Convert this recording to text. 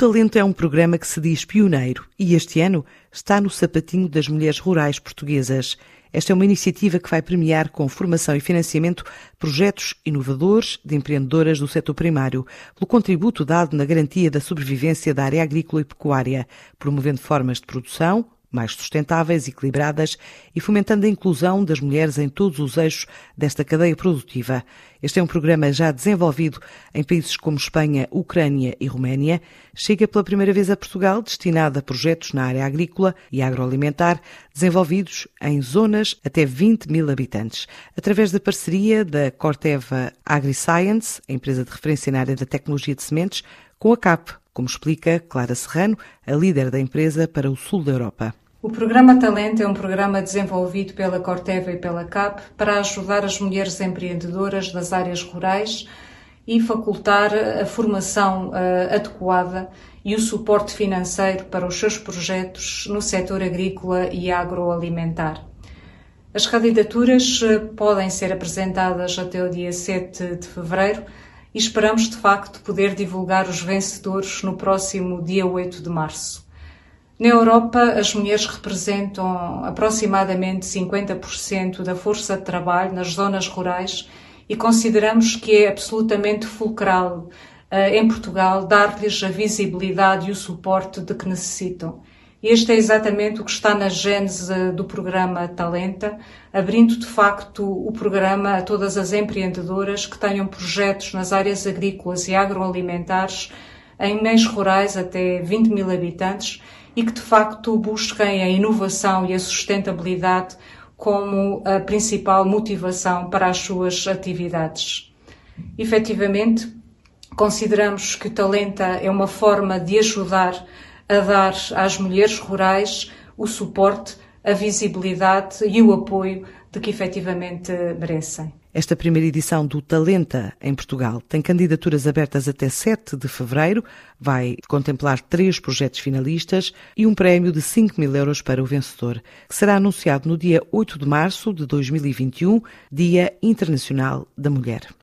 Talento é um programa que se diz pioneiro e este ano está no sapatinho das mulheres rurais portuguesas. Esta é uma iniciativa que vai premiar com formação e financiamento projetos inovadores de empreendedoras do setor primário, pelo contributo dado na garantia da sobrevivência da área agrícola e pecuária, promovendo formas de produção, mais sustentáveis, equilibradas e fomentando a inclusão das mulheres em todos os eixos desta cadeia produtiva. Este é um programa já desenvolvido em países como Espanha, Ucrânia e Roménia. Chega pela primeira vez a Portugal, destinado a projetos na área agrícola e agroalimentar, desenvolvidos em zonas até 20 mil habitantes, através da parceria da Corteva AgriScience, a empresa de referência na área da tecnologia de sementes, com a CAP, como explica Clara Serrano, a líder da empresa para o sul da Europa. O programa Talento é um programa desenvolvido pela Corteva e pela CAP para ajudar as mulheres empreendedoras das áreas rurais e facultar a formação uh, adequada e o suporte financeiro para os seus projetos no setor agrícola e agroalimentar. As candidaturas uh, podem ser apresentadas até o dia 7 de fevereiro e esperamos de facto poder divulgar os vencedores no próximo dia 8 de março. Na Europa, as mulheres representam aproximadamente 50% da força de trabalho nas zonas rurais e consideramos que é absolutamente fulcral uh, em Portugal dar-lhes a visibilidade e o suporte de que necessitam. Este é exatamente o que está na gênese do programa Talenta, abrindo de facto o programa a todas as empreendedoras que tenham projetos nas áreas agrícolas e agroalimentares em meios rurais até 20 mil habitantes e que de facto busquem a inovação e a sustentabilidade como a principal motivação para as suas atividades. Efetivamente, consideramos que o Talenta é uma forma de ajudar a dar às mulheres rurais o suporte, a visibilidade e o apoio de que efetivamente merecem. Esta primeira edição do Talenta em Portugal tem candidaturas abertas até 7 de fevereiro, vai contemplar três projetos finalistas e um prémio de 5 mil euros para o vencedor, que será anunciado no dia 8 de março de 2021, Dia Internacional da Mulher.